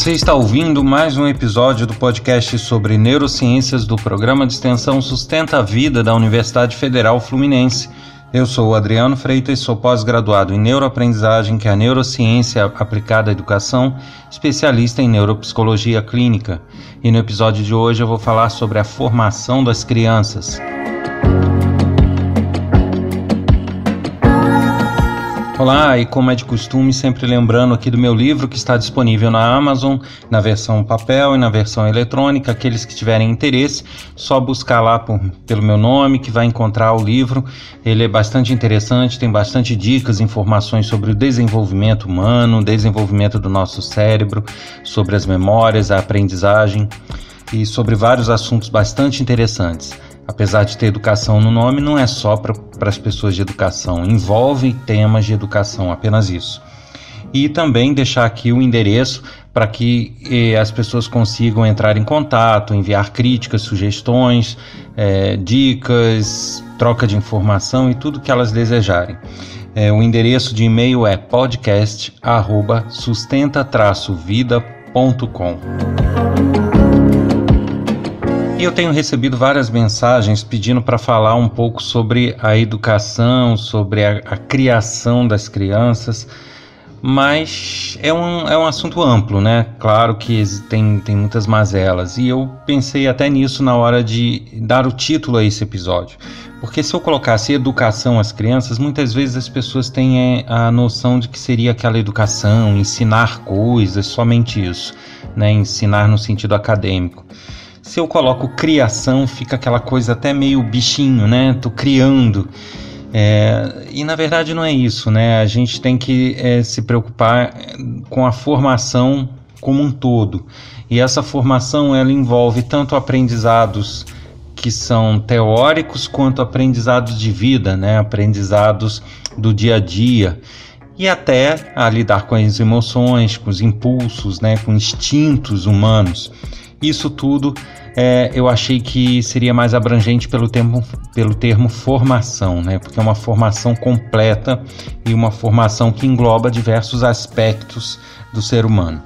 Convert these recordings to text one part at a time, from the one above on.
Você está ouvindo mais um episódio do podcast sobre neurociências do programa de extensão Sustenta a Vida da Universidade Federal Fluminense. Eu sou o Adriano Freitas, sou pós-graduado em neuroaprendizagem, que é a neurociência aplicada à educação, especialista em neuropsicologia clínica. E no episódio de hoje eu vou falar sobre a formação das crianças. Olá, e como é de costume, sempre lembrando aqui do meu livro que está disponível na Amazon, na versão papel e na versão eletrônica. Aqueles que tiverem interesse, só buscar lá por, pelo meu nome que vai encontrar o livro. Ele é bastante interessante, tem bastante dicas, informações sobre o desenvolvimento humano, desenvolvimento do nosso cérebro, sobre as memórias, a aprendizagem e sobre vários assuntos bastante interessantes apesar de ter educação no nome, não é só para as pessoas de educação, envolve temas de educação, apenas isso. E também deixar aqui o endereço para que eh, as pessoas consigam entrar em contato, enviar críticas, sugestões, eh, dicas, troca de informação e tudo que elas desejarem. Eh, o endereço de e-mail é podcast@sustenta-vida.com. E eu tenho recebido várias mensagens pedindo para falar um pouco sobre a educação, sobre a, a criação das crianças, mas é um, é um assunto amplo, né? Claro que tem, tem muitas mazelas, e eu pensei até nisso na hora de dar o título a esse episódio. Porque se eu colocasse educação às crianças, muitas vezes as pessoas têm é, a noção de que seria aquela educação, ensinar coisas, somente isso, né? Ensinar no sentido acadêmico. Se eu coloco criação, fica aquela coisa até meio bichinho, né? Tô criando. É, e na verdade não é isso, né? A gente tem que é, se preocupar com a formação como um todo. E essa formação ela envolve tanto aprendizados que são teóricos quanto aprendizados de vida, né? Aprendizados do dia a dia e até a lidar com as emoções, com os impulsos, né? Com instintos humanos. Isso tudo é, eu achei que seria mais abrangente pelo termo, pelo termo formação, né? porque é uma formação completa e uma formação que engloba diversos aspectos do ser humano.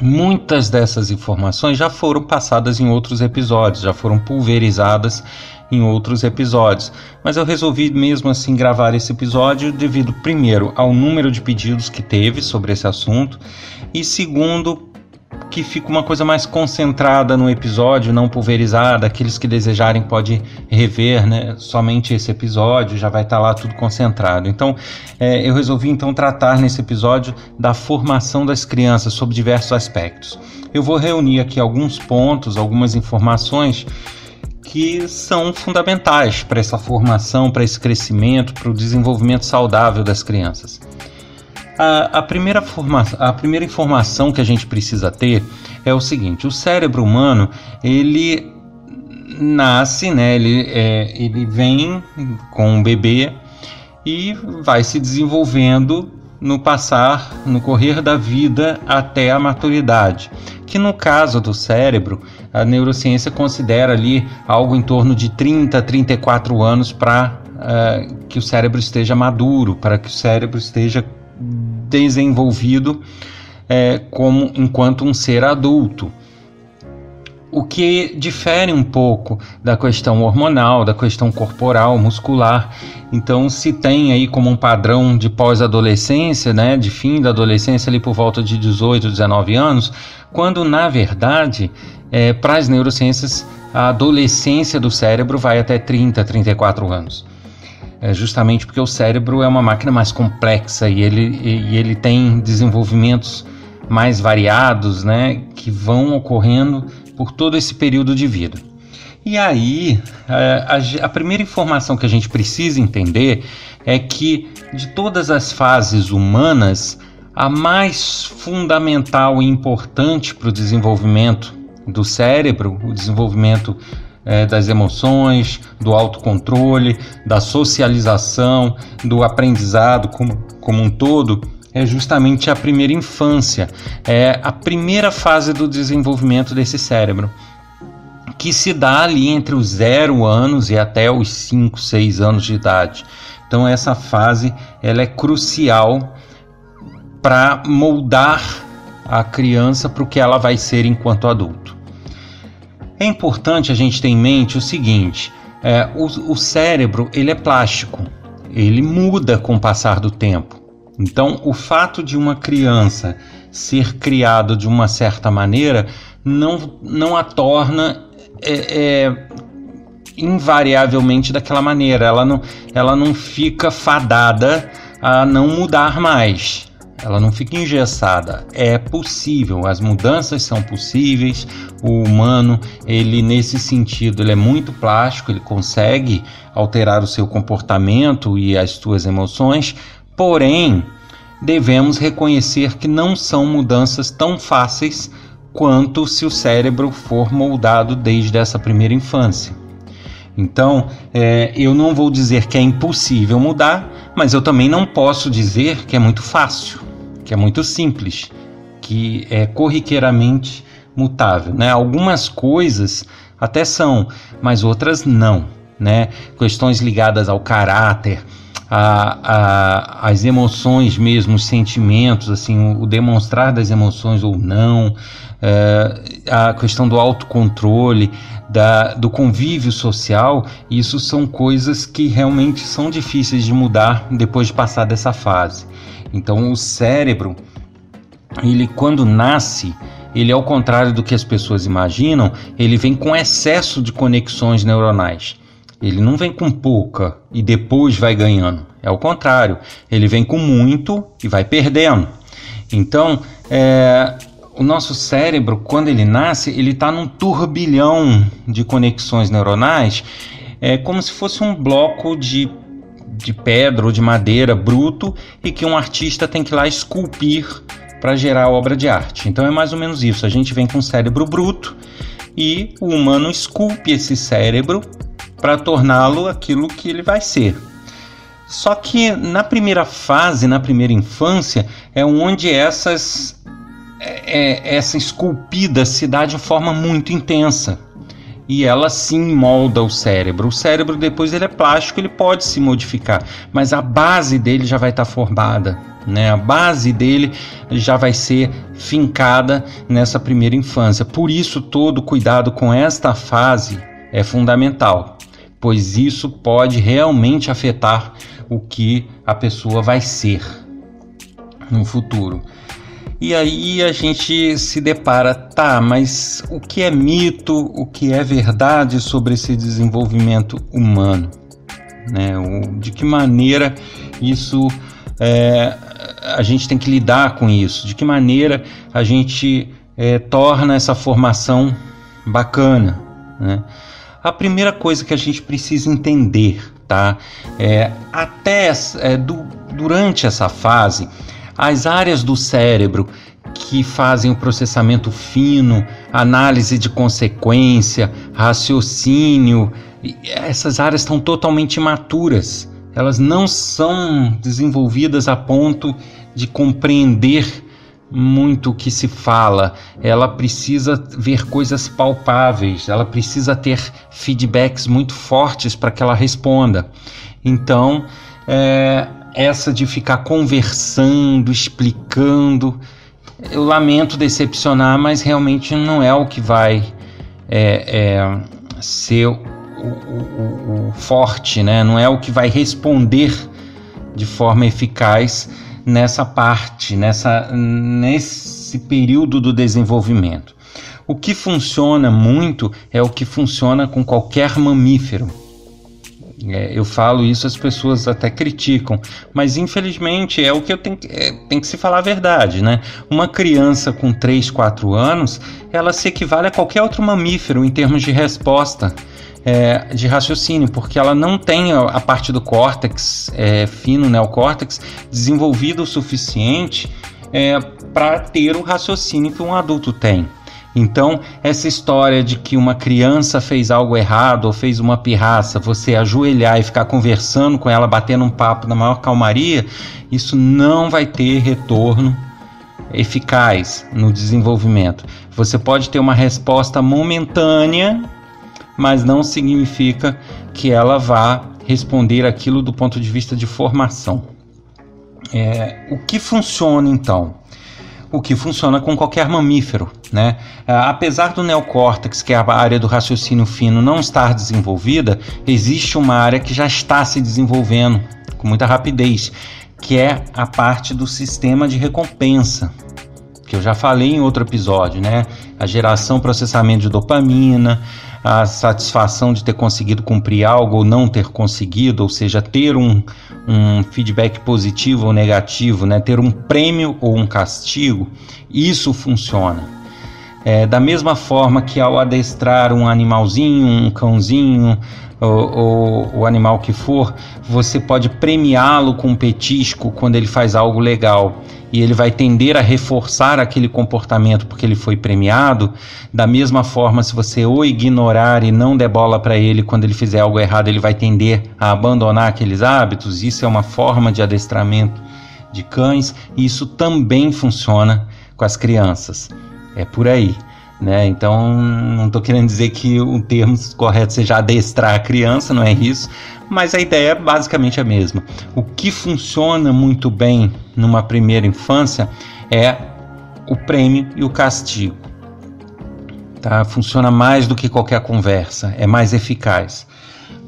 Muitas dessas informações já foram passadas em outros episódios, já foram pulverizadas em outros episódios, mas eu resolvi mesmo assim gravar esse episódio devido, primeiro, ao número de pedidos que teve sobre esse assunto e, segundo, que fica uma coisa mais concentrada no episódio, não pulverizada. Aqueles que desejarem pode rever, né? Somente esse episódio já vai estar tá lá tudo concentrado. Então, é, eu resolvi então tratar nesse episódio da formação das crianças sob diversos aspectos. Eu vou reunir aqui alguns pontos, algumas informações que são fundamentais para essa formação, para esse crescimento, para o desenvolvimento saudável das crianças. A, a, primeira forma, a primeira informação que a gente precisa ter é o seguinte: o cérebro humano ele nasce, né? Ele, é, ele vem com um bebê e vai se desenvolvendo no passar, no correr da vida até a maturidade. Que no caso do cérebro, a neurociência considera ali algo em torno de 30, 34 anos para uh, eh, que o cérebro esteja maduro, para que o cérebro esteja desenvolvido é, como enquanto um ser adulto. O que difere um pouco da questão hormonal, da questão corporal, muscular. Então, se tem aí como um padrão de pós-adolescência, né, de fim da adolescência ali por volta de 18, 19 anos, quando na verdade, é, para as neurociências, a adolescência do cérebro vai até 30, 34 anos é justamente porque o cérebro é uma máquina mais complexa e ele, e ele tem desenvolvimentos mais variados, né, que vão ocorrendo por todo esse período de vida. E aí, a, a, primeira informação que a gente precisa entender é que de todas as fases humanas, a mais fundamental e importante para o desenvolvimento do cérebro, o desenvolvimento é, das emoções, do autocontrole, da socialização, do aprendizado como, como um todo, é justamente a primeira infância, é a primeira fase do desenvolvimento desse cérebro, que se dá ali entre os zero anos e até os 5, 6 anos de idade. Então essa fase ela é crucial para moldar a criança para o que ela vai ser enquanto adulto. É importante a gente ter em mente o seguinte: é, o, o cérebro ele é plástico, ele muda com o passar do tempo. Então, o fato de uma criança ser criada de uma certa maneira não, não a torna é, é, invariavelmente daquela maneira. Ela não, ela não fica fadada a não mudar mais. Ela não fica engessada. É possível, as mudanças são possíveis. O humano, ele nesse sentido, ele é muito plástico, ele consegue alterar o seu comportamento e as suas emoções, porém, devemos reconhecer que não são mudanças tão fáceis quanto se o cérebro for moldado desde essa primeira infância. Então, é, eu não vou dizer que é impossível mudar, mas eu também não posso dizer que é muito fácil, que é muito simples, que é corriqueiramente mutável. Né? Algumas coisas até são, mas outras não. Né? Questões ligadas ao caráter, a, a, as emoções mesmo, os sentimentos, assim, o, o demonstrar das emoções ou não, é, a questão do autocontrole, da, do convívio social, isso são coisas que realmente são difíceis de mudar depois de passar dessa fase. Então, o cérebro, ele quando nasce, ele ao contrário do que as pessoas imaginam, ele vem com excesso de conexões neuronais. Ele não vem com pouca e depois vai ganhando. É o contrário. Ele vem com muito e vai perdendo. Então, é, o nosso cérebro, quando ele nasce, ele está num turbilhão de conexões neuronais, é como se fosse um bloco de, de pedra ou de madeira bruto e que um artista tem que ir lá esculpir para gerar obra de arte. Então é mais ou menos isso. A gente vem com um cérebro bruto e o humano esculpe esse cérebro para torná-lo aquilo que ele vai ser. Só que na primeira fase, na primeira infância, é onde essas é, é, essa esculpida se dá de forma muito intensa e ela sim molda o cérebro. O cérebro depois ele é plástico, ele pode se modificar, mas a base dele já vai estar tá formada, né? A base dele já vai ser fincada nessa primeira infância. Por isso todo cuidado com esta fase é fundamental pois isso pode realmente afetar o que a pessoa vai ser no futuro. E aí a gente se depara, tá, mas o que é mito, o que é verdade sobre esse desenvolvimento humano? Né? De que maneira isso é, a gente tem que lidar com isso? De que maneira a gente é, torna essa formação bacana? Né? A primeira coisa que a gente precisa entender, tá? É, até é, do, durante essa fase, as áreas do cérebro que fazem o processamento fino, análise de consequência, raciocínio, essas áreas estão totalmente imaturas. Elas não são desenvolvidas a ponto de compreender muito o que se fala, ela precisa ver coisas palpáveis, ela precisa ter feedbacks muito fortes para que ela responda. Então, é, essa de ficar conversando, explicando, eu lamento decepcionar, mas realmente não é o que vai é, é, ser o, o, o forte, né? não é o que vai responder de forma eficaz nessa parte, nessa, nesse período do desenvolvimento. O que funciona muito é o que funciona com qualquer mamífero. É, eu falo isso, as pessoas até criticam, mas infelizmente é o que eu tenho, é, tem que se falar a verdade, né? Uma criança com 3, 4 anos, ela se equivale a qualquer outro mamífero em termos de resposta é, de raciocínio, porque ela não tem a, parte do córtex é, fino, neocórtex, desenvolvido o suficiente é, para ter o raciocínio que um adulto tem. Então, essa história de que uma criança fez algo errado ou fez uma pirraça, você ajoelhar e ficar conversando com ela, batendo um papo na maior calmaria, isso não vai ter retorno eficaz no desenvolvimento. Você pode ter uma resposta momentânea mas não significa que ela vá responder aquilo do ponto de vista de formação. É, o que funciona então? o que funciona com qualquer mamífero. Né? Apesar do neocórtex, que é a área do raciocínio fino, não estar desenvolvida, existe uma área que já está se desenvolvendo com muita rapidez, que é a parte do sistema de recompensa, que eu já falei em outro episódio, né? A geração, processamento de dopamina, a satisfação de ter conseguido cumprir algo ou não ter conseguido, ou seja, ter um, um feedback positivo ou negativo, né? ter um prêmio ou um castigo, isso funciona. É, da mesma forma que ao adestrar um animalzinho, um cãozinho, ou, o animal que for, você pode premiá-lo com um petisco quando ele faz algo legal e ele vai tender a reforçar aquele comportamento porque ele foi premiado. Da mesma forma, se você o ignorar e não der bola para ele quando ele fizer algo errado, ele vai tender a abandonar aqueles hábitos. Isso é uma forma de adestramento de cães e isso também funciona com as crianças. É por aí. Né? Então, não estou querendo dizer que o termo correto seja adestrar a criança, não é isso, mas a ideia é basicamente a mesma. O que funciona muito bem numa primeira infância é o prêmio e o castigo. Tá? Funciona mais do que qualquer conversa, é mais eficaz.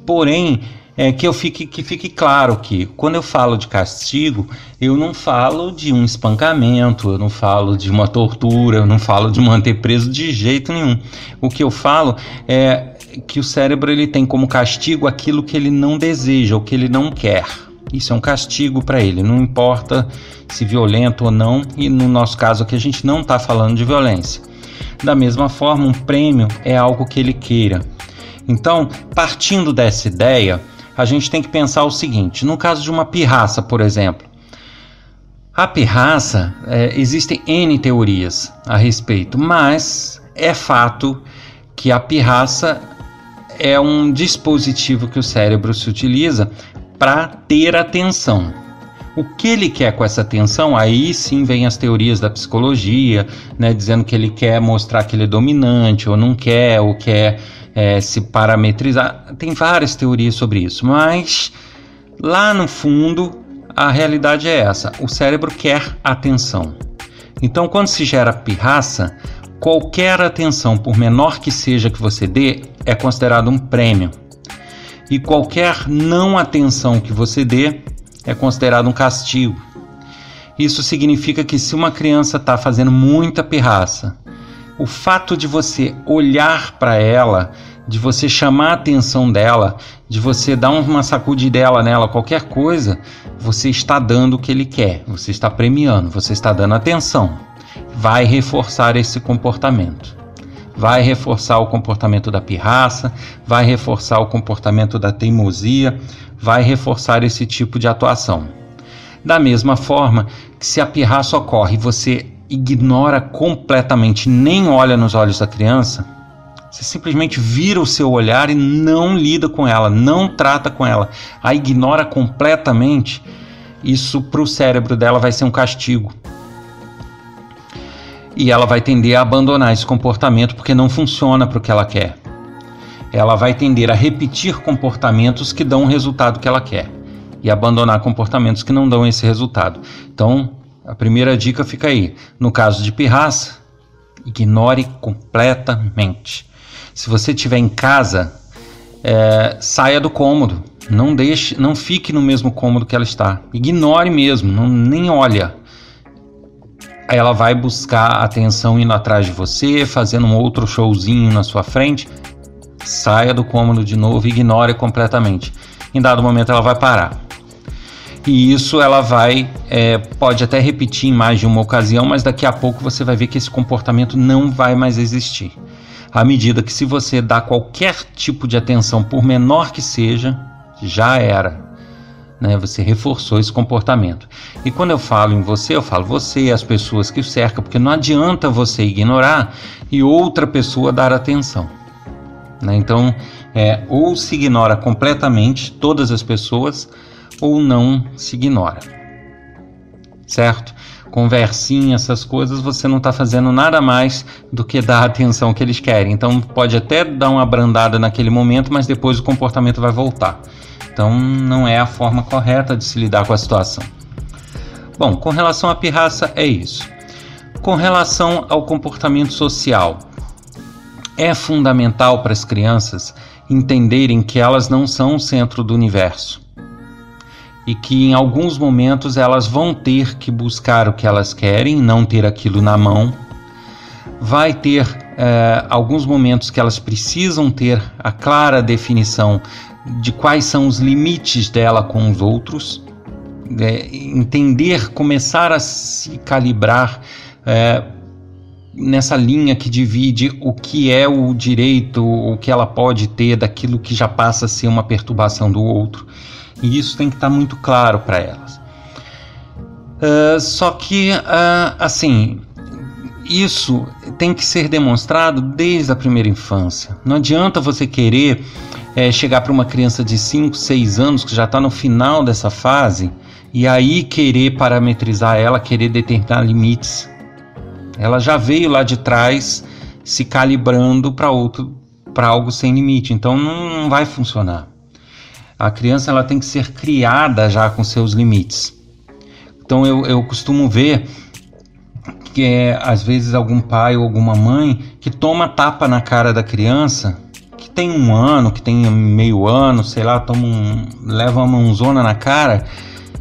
Porém, é que eu fique que fique claro que quando eu falo de castigo, eu não falo de um espancamento, eu não falo de uma tortura, eu não falo de manter preso de jeito nenhum. O que eu falo é que o cérebro ele tem como castigo aquilo que ele não deseja, o que ele não quer. Isso é um castigo para ele, não importa se violento ou não, e no nosso caso aqui a gente não está falando de violência. Da mesma forma, um prêmio é algo que ele queira. Então, partindo dessa ideia, a gente tem que pensar o seguinte: no caso de uma pirraça, por exemplo, a pirraça, é, existem N teorias a respeito, mas é fato que a pirraça é um dispositivo que o cérebro se utiliza para ter atenção. O que ele quer com essa atenção? Aí sim vem as teorias da psicologia, né, dizendo que ele quer mostrar que ele é dominante ou não quer, ou quer é, se parametrizar. Tem várias teorias sobre isso, mas lá no fundo a realidade é essa: o cérebro quer atenção. Então, quando se gera pirraça, qualquer atenção, por menor que seja que você dê, é considerado um prêmio. E qualquer não atenção que você dê é considerado um castigo. Isso significa que se uma criança está fazendo muita pirraça o fato de você olhar para ela, de você chamar a atenção dela, de você dar uma sacudidela nela, qualquer coisa, você está dando o que ele quer, você está premiando, você está dando atenção. Vai reforçar esse comportamento. Vai reforçar o comportamento da pirraça, vai reforçar o comportamento da teimosia, vai reforçar esse tipo de atuação. Da mesma forma que se a pirraça ocorre e você ignora completamente, nem olha nos olhos da criança, você simplesmente vira o seu olhar e não lida com ela, não trata com ela, a ignora completamente, isso para o cérebro dela vai ser um castigo. E ela vai tender a abandonar esse comportamento porque não funciona para o que ela quer. Ela vai tender a repetir comportamentos que dão o resultado que ela quer e abandonar comportamentos que não dão esse resultado. Então, a primeira dica fica aí. No caso de pirraça, ignore completamente. Se você estiver em casa, é, saia do cômodo. Não deixe, não fique no mesmo cômodo que ela está. Ignore mesmo, não, nem olha. Aí ela vai buscar atenção indo atrás de você, fazendo um outro showzinho na sua frente. Saia do cômodo de novo, ignore completamente. Em dado momento ela vai parar e isso ela vai é, pode até repetir em mais de uma ocasião, mas daqui a pouco você vai ver que esse comportamento não vai mais existir. À medida que se você dá qualquer tipo de atenção, por menor que seja, já era. Né? Você reforçou esse comportamento. E quando eu falo em você, eu falo você e as pessoas que o cercam, porque não adianta você ignorar e outra pessoa dar atenção. Né? Então, é, ou se ignora completamente todas as pessoas, ou não se ignora. Certo? Conversinha, essas coisas, você não está fazendo nada mais do que dar a atenção que eles querem. Então pode até dar uma brandada naquele momento, mas depois o comportamento vai voltar. Então não é a forma correta de se lidar com a situação. Bom, com relação à pirraça, é isso. Com relação ao comportamento social, é fundamental para as crianças entenderem que elas não são o centro do universo e que em alguns momentos elas vão ter que buscar o que elas querem, não ter aquilo na mão. Vai ter é, alguns momentos que elas precisam ter a clara definição de quais são os limites dela com os outros, é, entender, começar a se calibrar é, nessa linha que divide o que é o direito, o que ela pode ter daquilo que já passa a ser uma perturbação do outro. E isso tem que estar muito claro para elas. Uh, só que, uh, assim, isso tem que ser demonstrado desde a primeira infância. Não adianta você querer é, chegar para uma criança de 5, 6 anos que já está no final dessa fase e aí querer parametrizar ela, querer determinar limites. Ela já veio lá de trás se calibrando para outro, para algo sem limite. Então não, não vai funcionar. A criança ela tem que ser criada já com seus limites. Então eu, eu costumo ver que é, às vezes algum pai ou alguma mãe que toma tapa na cara da criança que tem um ano, que tem meio ano, sei lá, toma um, leva uma mãozona na cara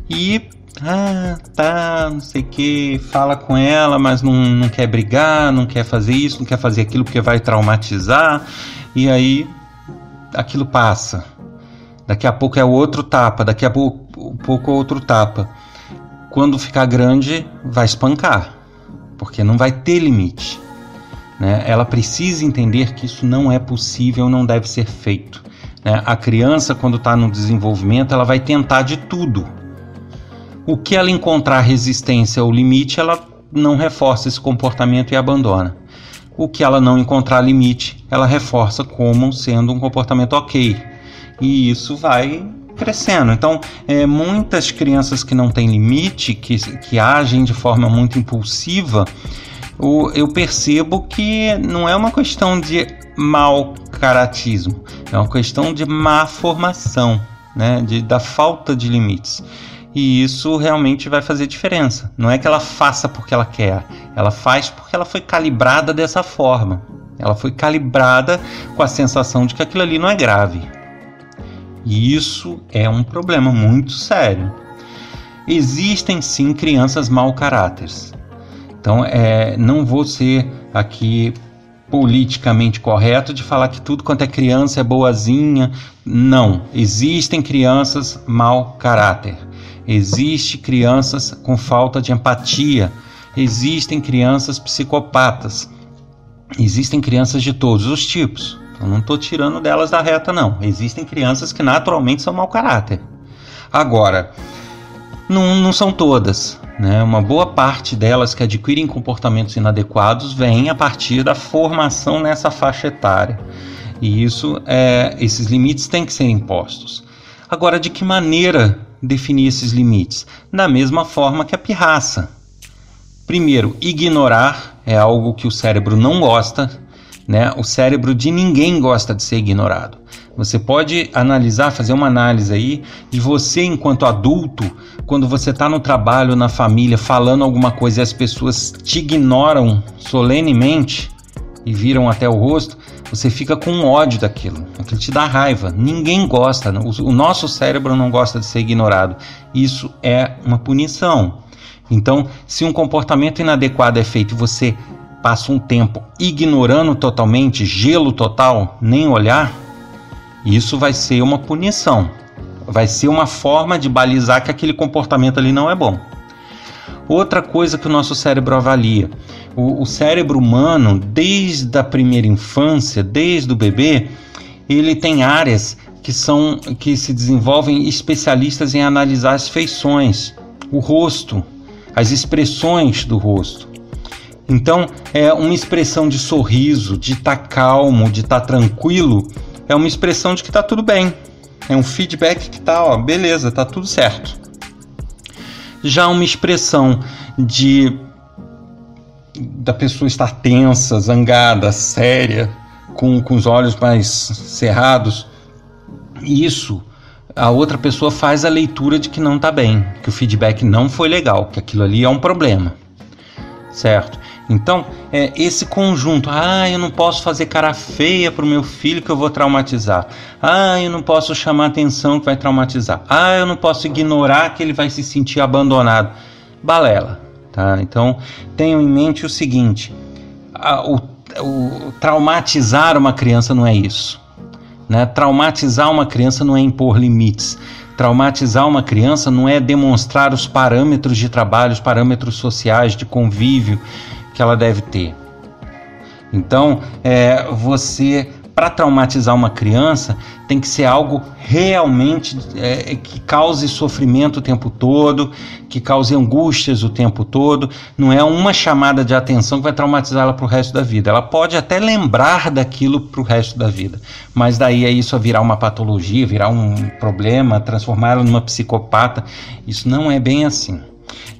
e ah, tá, não sei o que, fala com ela, mas não, não quer brigar, não quer fazer isso, não quer fazer aquilo porque vai traumatizar, e aí aquilo passa. Daqui a pouco é outro tapa, daqui a pouco, pouco é outro tapa. Quando ficar grande, vai espancar, porque não vai ter limite. Né? Ela precisa entender que isso não é possível, não deve ser feito. Né? A criança, quando está no desenvolvimento, ela vai tentar de tudo o que ela encontrar resistência ou limite, ela não reforça esse comportamento e abandona. O que ela não encontrar limite, ela reforça como sendo um comportamento ok. E isso vai crescendo. Então, é, muitas crianças que não têm limite, que, que agem de forma muito impulsiva, o, eu percebo que não é uma questão de mau caratismo, é uma questão de má formação, né, de, da falta de limites. E isso realmente vai fazer diferença. Não é que ela faça porque ela quer, ela faz porque ela foi calibrada dessa forma. Ela foi calibrada com a sensação de que aquilo ali não é grave. E isso é um problema muito sério. Existem sim crianças mau caráteres. Então, é, não vou ser aqui politicamente correto de falar que tudo quanto é criança é boazinha. Não, existem crianças mau caráter. Existe crianças com falta de empatia, existem crianças psicopatas, existem crianças de todos os tipos. Eu não estou tirando delas da reta, não. Existem crianças que naturalmente são mau caráter. Agora, não, não são todas. Né? Uma boa parte delas que adquirem comportamentos inadequados vem a partir da formação nessa faixa etária. E isso, é, esses limites têm que ser impostos. Agora, de que maneira definir esses limites? Da mesma forma que a pirraça. Primeiro, ignorar é algo que o cérebro não gosta, né? O cérebro de ninguém gosta de ser ignorado. Você pode analisar, fazer uma análise aí de você enquanto adulto, quando você está no trabalho, na família, falando alguma coisa e as pessoas te ignoram solenemente e viram até o rosto, você fica com ódio daquilo, aquilo te dá raiva. Ninguém gosta, o nosso cérebro não gosta de ser ignorado. Isso é uma punição. Então, se um comportamento inadequado é feito e você passa um tempo ignorando totalmente, gelo total, nem olhar, isso vai ser uma punição. Vai ser uma forma de balizar que aquele comportamento ali não é bom. Outra coisa que o nosso cérebro avalia: o, o cérebro humano, desde a primeira infância, desde o bebê, ele tem áreas que são que se desenvolvem especialistas em analisar as feições, o rosto, as expressões do rosto. Então, é uma expressão de sorriso, de estar tá calmo, de estar tá tranquilo, é uma expressão de que está tudo bem. É um feedback que está, ó, beleza, está tudo certo. Já uma expressão de da pessoa estar tensa, zangada, séria, com, com os olhos mais cerrados, isso a outra pessoa faz a leitura de que não está bem, que o feedback não foi legal, que aquilo ali é um problema, certo? Então, é esse conjunto. Ah, eu não posso fazer cara feia para o meu filho que eu vou traumatizar. Ah, eu não posso chamar atenção que vai traumatizar. Ah, eu não posso ignorar que ele vai se sentir abandonado. Balela, tá? Então, tenham em mente o seguinte: a, o, o, traumatizar uma criança não é isso. Né? Traumatizar uma criança não é impor limites. Traumatizar uma criança não é demonstrar os parâmetros de trabalho, os parâmetros sociais, de convívio, que ela deve ter. Então, é, você, para traumatizar uma criança, tem que ser algo realmente é, que cause sofrimento o tempo todo, que cause angústias o tempo todo. Não é uma chamada de atenção que vai traumatizar ela para o resto da vida. Ela pode até lembrar daquilo para o resto da vida, mas daí é isso virar uma patologia, virar um problema, transformar ela numa psicopata. Isso não é bem assim.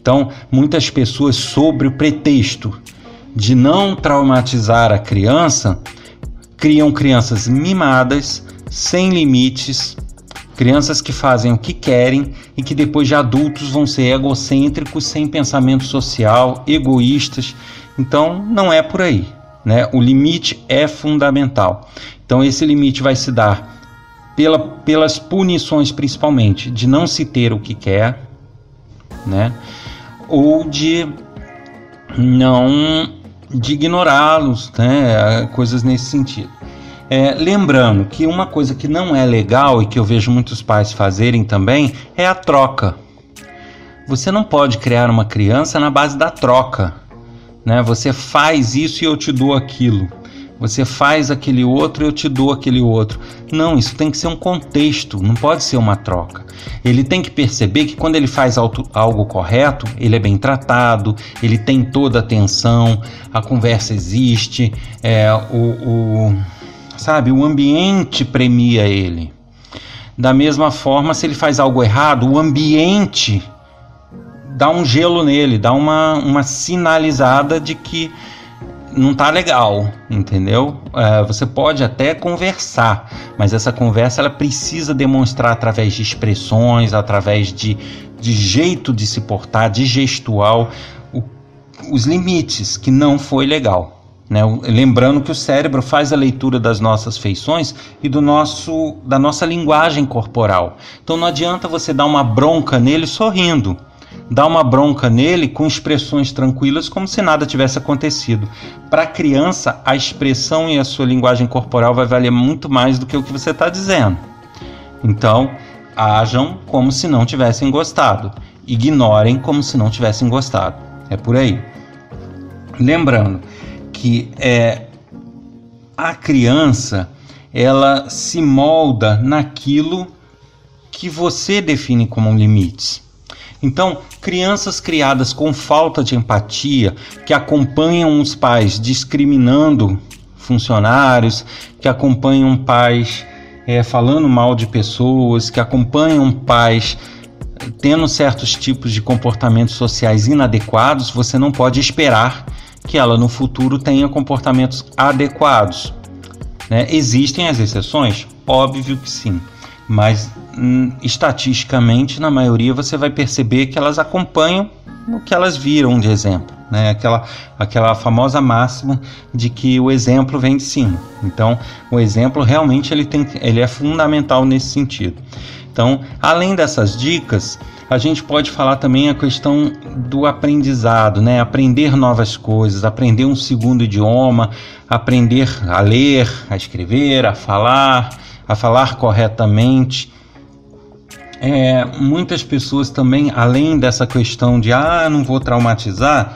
Então, muitas pessoas, sobre o pretexto de não traumatizar a criança, criam crianças mimadas, sem limites, crianças que fazem o que querem e que depois de adultos vão ser egocêntricos, sem pensamento social, egoístas. Então, não é por aí. Né? O limite é fundamental. Então, esse limite vai se dar pela, pelas punições, principalmente, de não se ter o que quer, né? ou de não de ignorá-los, né? coisas nesse sentido. É, lembrando que uma coisa que não é legal e que eu vejo muitos pais fazerem também é a troca. Você não pode criar uma criança na base da troca. Né? Você faz isso e eu te dou aquilo. Você faz aquele outro, eu te dou aquele outro. Não, isso tem que ser um contexto, não pode ser uma troca. Ele tem que perceber que quando ele faz algo correto, ele é bem tratado, ele tem toda a atenção, a conversa existe, é, o, o, sabe, o ambiente premia ele. Da mesma forma, se ele faz algo errado, o ambiente dá um gelo nele, dá uma, uma sinalizada de que não tá legal, entendeu? É, você pode até conversar, mas essa conversa ela precisa demonstrar através de expressões, através de, de jeito de se portar, de gestual, o, os limites que não foi legal. Né? Lembrando que o cérebro faz a leitura das nossas feições e do nosso, da nossa linguagem corporal. Então não adianta você dar uma bronca nele sorrindo dá uma bronca nele com expressões tranquilas, como se nada tivesse acontecido. Para a criança, a expressão e a sua linguagem corporal vai valer muito mais do que o que você está dizendo. Então, ajam como se não tivessem gostado, ignorem como se não tivessem gostado. É por aí. Lembrando que é, a criança ela se molda naquilo que você define como limites. Então, crianças criadas com falta de empatia, que acompanham os pais discriminando funcionários, que acompanham pais é, falando mal de pessoas, que acompanham pais tendo certos tipos de comportamentos sociais inadequados, você não pode esperar que ela no futuro tenha comportamentos adequados. Né? Existem as exceções? Óbvio que sim mas hum, estatisticamente, na maioria, você vai perceber que elas acompanham o que elas viram de exemplo. Né? Aquela, aquela famosa máxima de que o exemplo vem de cima. Então, o exemplo realmente ele, tem, ele é fundamental nesse sentido. Então, além dessas dicas, a gente pode falar também a questão do aprendizado, né? Aprender novas coisas, aprender um segundo idioma, aprender a ler, a escrever, a falar, a falar corretamente. É, muitas pessoas também, além dessa questão de ah, não vou traumatizar,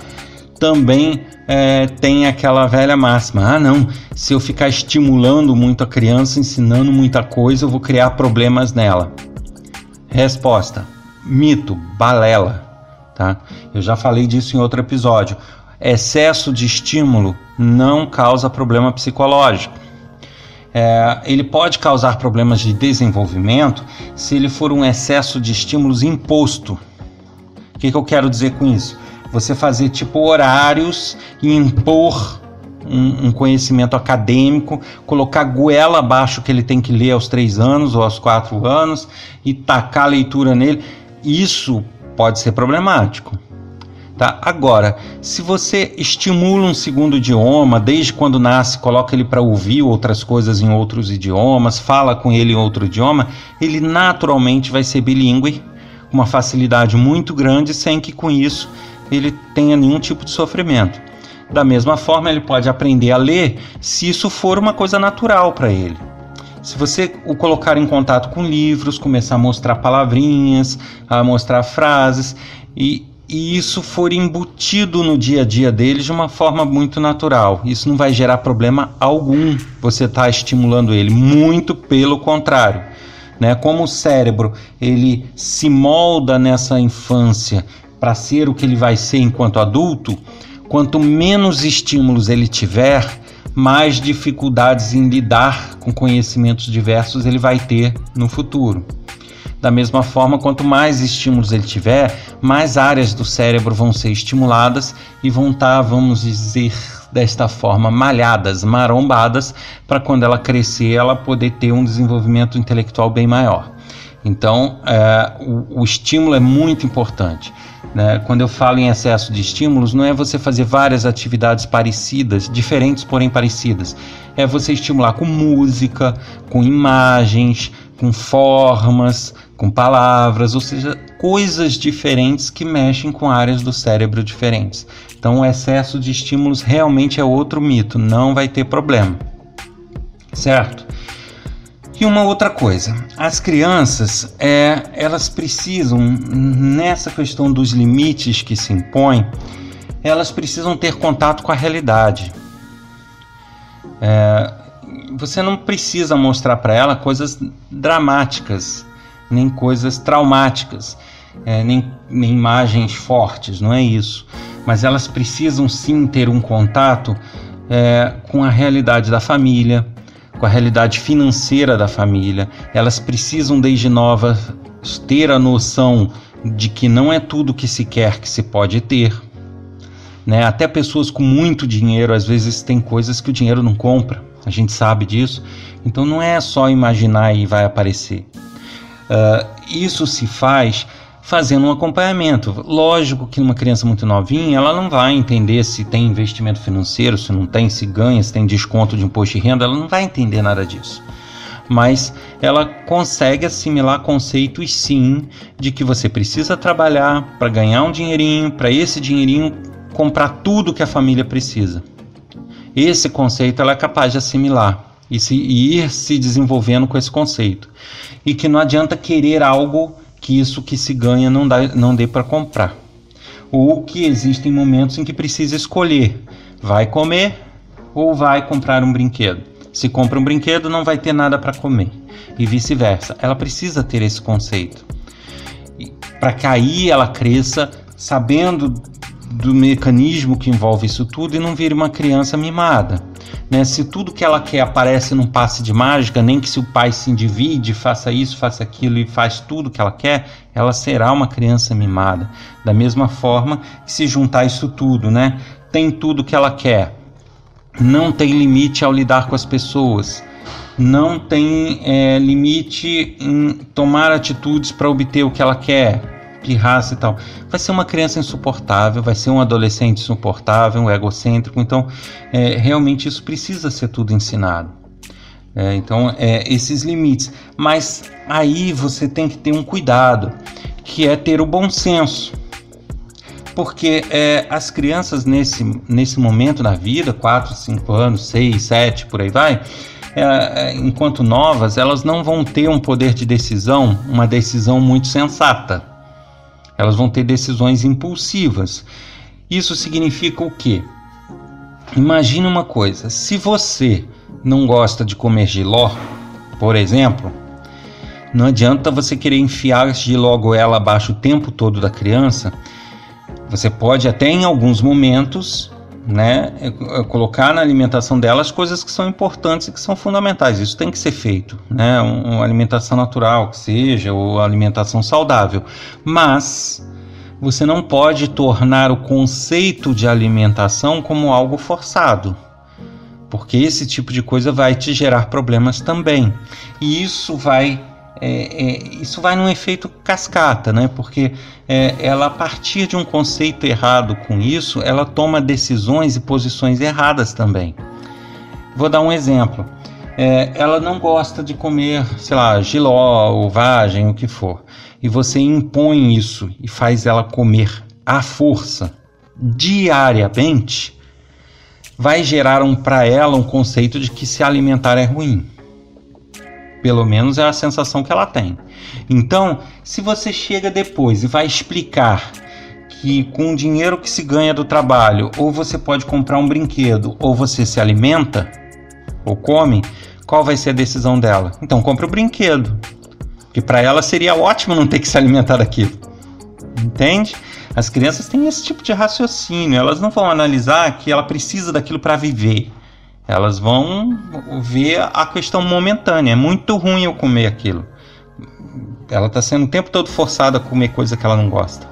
também é, tem aquela velha máxima: ah, não, se eu ficar estimulando muito a criança, ensinando muita coisa, eu vou criar problemas nela. Resposta: mito, balela. Tá? Eu já falei disso em outro episódio. Excesso de estímulo não causa problema psicológico é, ele pode causar problemas de desenvolvimento se ele for um excesso de estímulos imposto. O que, que eu quero dizer com isso? Você fazer tipo horários e impor um, um, conhecimento acadêmico, colocar goela abaixo que ele tem que ler aos três anos ou aos quatro anos e tacar a leitura nele, isso pode ser problemático. Tá? Agora, se você estimula um segundo idioma, desde quando nasce, coloca ele para ouvir outras coisas em outros idiomas, fala com ele em outro idioma, ele naturalmente vai ser bilíngue, uma facilidade muito grande, sem que com isso ele tenha nenhum tipo de sofrimento. Da mesma forma, ele pode aprender a ler se isso for uma coisa natural para ele. Se você o colocar em contato com livros, começar a mostrar palavrinhas, a mostrar frases e e isso for embutido no dia a dia deles de uma forma muito natural. Isso não vai gerar problema algum. Você está estimulando ele, muito pelo contrário. Né? Como o cérebro ele se molda nessa infância para ser o que ele vai ser enquanto adulto, quanto menos estímulos ele tiver, mais dificuldades em lidar com conhecimentos diversos ele vai ter no futuro. Da mesma forma, quanto mais estímulos ele tiver, mais áreas do cérebro vão ser estimuladas e vão estar, tá, vamos dizer desta forma, malhadas, marombadas, para quando ela crescer ela poder ter um desenvolvimento intelectual bem maior. Então, é, o, o, estímulo é muito importante. Né? Quando eu falo em excesso de estímulos, não é você fazer várias atividades parecidas, diferentes, porém parecidas. É você estimular com música, com imagens, com formas, com palavras, ou seja, coisas diferentes que mexem com áreas do cérebro diferentes. Então, o excesso de estímulos realmente é outro mito, não vai ter problema. Certo? E uma outra coisa, as crianças, é, elas precisam, nessa questão dos limites que se impõem, elas precisam ter contato com a realidade. É, você não precisa mostrar para ela coisas dramáticas, nem coisas traumáticas, é, nem, nem imagens fortes, não é isso. Mas elas precisam sim ter um contato é, com a realidade da família, com a realidade financeira da família. Elas precisam, desde novas, ter a noção de que não é tudo que se quer que se pode ter. Né? Até pessoas com muito dinheiro, às vezes, têm coisas que o dinheiro não compra. A gente sabe disso. Então não é só imaginar e vai aparecer. Uh, isso se faz fazendo um acompanhamento. Lógico que uma criança muito novinha, ela não vai entender se tem investimento financeiro, se não tem, se ganha, se tem desconto de imposto de renda, ela não vai entender nada disso. Mas ela consegue assimilar conceitos sim de que você precisa trabalhar para ganhar um dinheirinho, para esse dinheirinho comprar tudo que a família precisa. Esse conceito ela é capaz de assimilar e, se, e ir se desenvolvendo com esse conceito. E que não adianta querer algo que isso que se ganha não, dá, não dê para comprar. Ou que existem momentos em que precisa escolher: vai comer ou vai comprar um brinquedo. Se compra um brinquedo, não vai ter nada para comer. E vice-versa. Ela precisa ter esse conceito. Para que aí ela cresça sabendo do mecanismo que envolve isso tudo e não vire uma criança mimada. Né? Se tudo que ela quer aparece num passe de mágica, nem que se o pai se individe, faça isso, faça aquilo e faz tudo que ela quer, ela será uma criança mimada. Da mesma forma que se juntar isso tudo, né? Tem tudo que ela quer, não tem limite ao lidar com as pessoas, não tem é, limite em tomar atitudes para obter o que ela quer pirraça e tal. Vai ser uma criança insuportável, vai ser um adolescente insuportável, um egocêntrico. Então, é, realmente isso precisa ser tudo ensinado. É, então, é, esses limites. Mas aí você tem que ter um cuidado, que é ter o bom senso. Porque é, as crianças nesse, nesse momento da vida, 4, 5 anos, 6, 7, por aí vai, é, é, enquanto novas, elas não vão ter um poder de decisão, uma decisão muito sensata. Elas vão ter decisões impulsivas. Isso significa o quê? Imagine uma coisa: se você não gosta de comer giló, por exemplo, não adianta você querer enfiar giló goela abaixo o tempo todo da criança. Você pode até em alguns momentos né, é, é colocar na alimentação dela as coisas que são importantes e que são fundamentais. Isso tem que ser feito, né, uma alimentação natural que seja ou alimentação saudável. Mas você não pode tornar o conceito de alimentação como algo forçado, porque esse tipo de coisa vai te gerar problemas também. E isso vai é, é, isso vai num efeito cascata, né? Porque é, ela, a partir de um conceito errado com isso, ela toma decisões e posições erradas também. Vou dar um exemplo. É, ela não gosta de comer, sei lá, giló ou vagem, o que for. E você impõe isso e faz ela comer à força, diariamente, vai gerar um, para ela um conceito de que se alimentar é ruim. Pelo menos é a sensação que ela tem. Então, se você chega depois e vai explicar que com o dinheiro que se ganha do trabalho, ou você pode comprar um brinquedo, ou você se alimenta, ou come, qual vai ser a decisão dela? Então, compre o brinquedo. Que para ela seria ótimo não ter que se alimentar daquilo. Entende? As crianças têm esse tipo de raciocínio, elas não vão analisar que ela precisa daquilo para viver. Elas vão ver a questão momentânea. É muito ruim eu comer aquilo. Ela está sendo o tempo todo forçada a comer coisa que ela não gosta.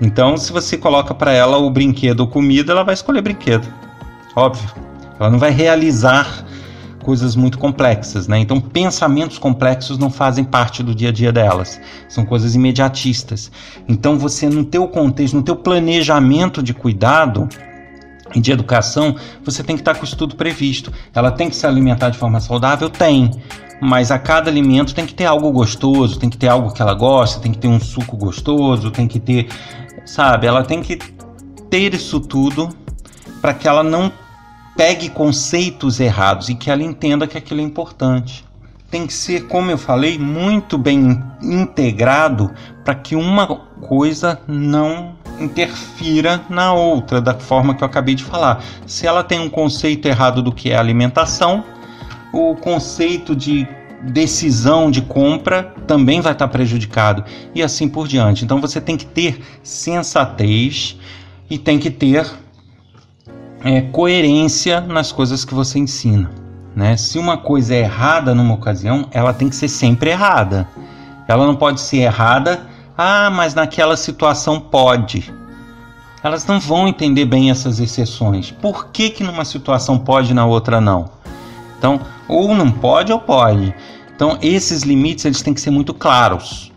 Então, se você coloca para ela o brinquedo ou comida, ela vai escolher brinquedo. Óbvio. Ela não vai realizar coisas muito complexas, né? Então, pensamentos complexos não fazem parte do dia a dia delas. São coisas imediatistas. Então, você no teu contexto, no teu planejamento de cuidado, de educação, você tem que estar com isso tudo previsto. Ela tem que se alimentar de forma saudável? Tem. Mas a cada alimento tem que ter algo gostoso, tem que ter algo que ela gosta, tem que ter um suco gostoso, tem que ter. Sabe? Ela tem que ter isso tudo para que ela não pegue conceitos errados e que ela entenda que aquilo é importante. Tem que ser, como eu falei, muito bem integrado para que uma coisa não interfira na outra, da forma que eu acabei de falar. Se ela tem um conceito errado do que é alimentação, o conceito de decisão de compra também vai estar prejudicado e assim por diante. Então você tem que ter sensatez e tem que ter é, coerência nas coisas que você ensina. Né? Se uma coisa é errada numa ocasião, ela tem que ser sempre errada. Ela não pode ser errada, ah, mas naquela situação pode. Elas não vão entender bem essas exceções. Por que, que numa situação pode e na outra não? Então, ou não pode ou pode. Então, esses limites eles têm que ser muito claros.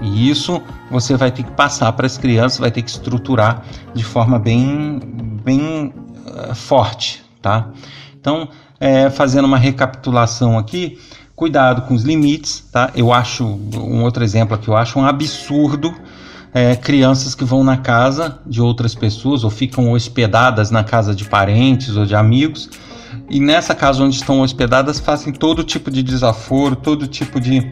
E isso você vai ter que passar para as crianças, vai ter que estruturar de forma bem, bem uh, forte, tá? Então, é, fazendo uma recapitulação aqui, cuidado com os limites, tá? Eu acho um outro exemplo aqui, eu acho um absurdo é, crianças que vão na casa de outras pessoas ou ficam hospedadas na casa de parentes ou de amigos e nessa casa onde estão hospedadas fazem todo tipo de desaforo, todo tipo de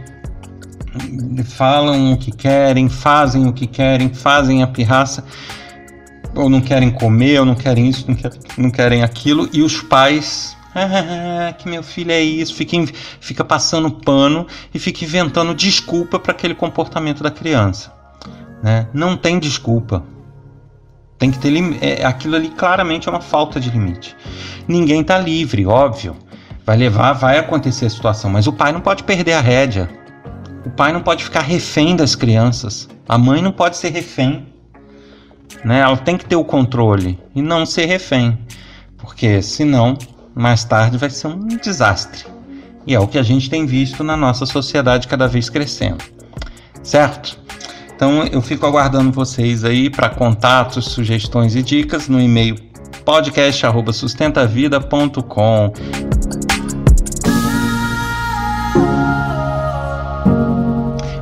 falam o que querem, fazem o que querem, fazem a pirraça, ou não querem comer, ou não querem isso, não, quer, não querem aquilo, e os pais. Que meu filho é isso, fica, fica passando pano e fica inventando desculpa para aquele comportamento da criança. Né? Não tem desculpa. Tem que ter é, aquilo ali claramente é uma falta de limite. Ninguém está livre, óbvio. Vai levar, vai acontecer a situação, mas o pai não pode perder a rédea. O pai não pode ficar refém das crianças. A mãe não pode ser refém. Né? Ela tem que ter o controle e não ser refém. Porque senão, mais tarde vai ser um desastre. E é o que a gente tem visto na nossa sociedade cada vez crescendo. Certo? Então eu fico aguardando vocês aí para contatos, sugestões e dicas no e-mail podcast@sustentavida.com.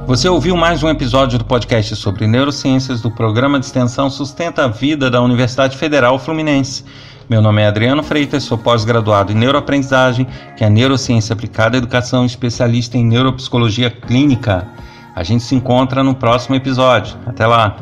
Você ouviu mais um episódio do podcast sobre neurociências do programa de extensão Sustenta a Vida da Universidade Federal Fluminense. Meu nome é Adriano Freitas, sou pós-graduado em neuroaprendizagem, que é neurociência aplicada à educação, especialista em neuropsicologia clínica. A gente se encontra no próximo episódio. Até lá!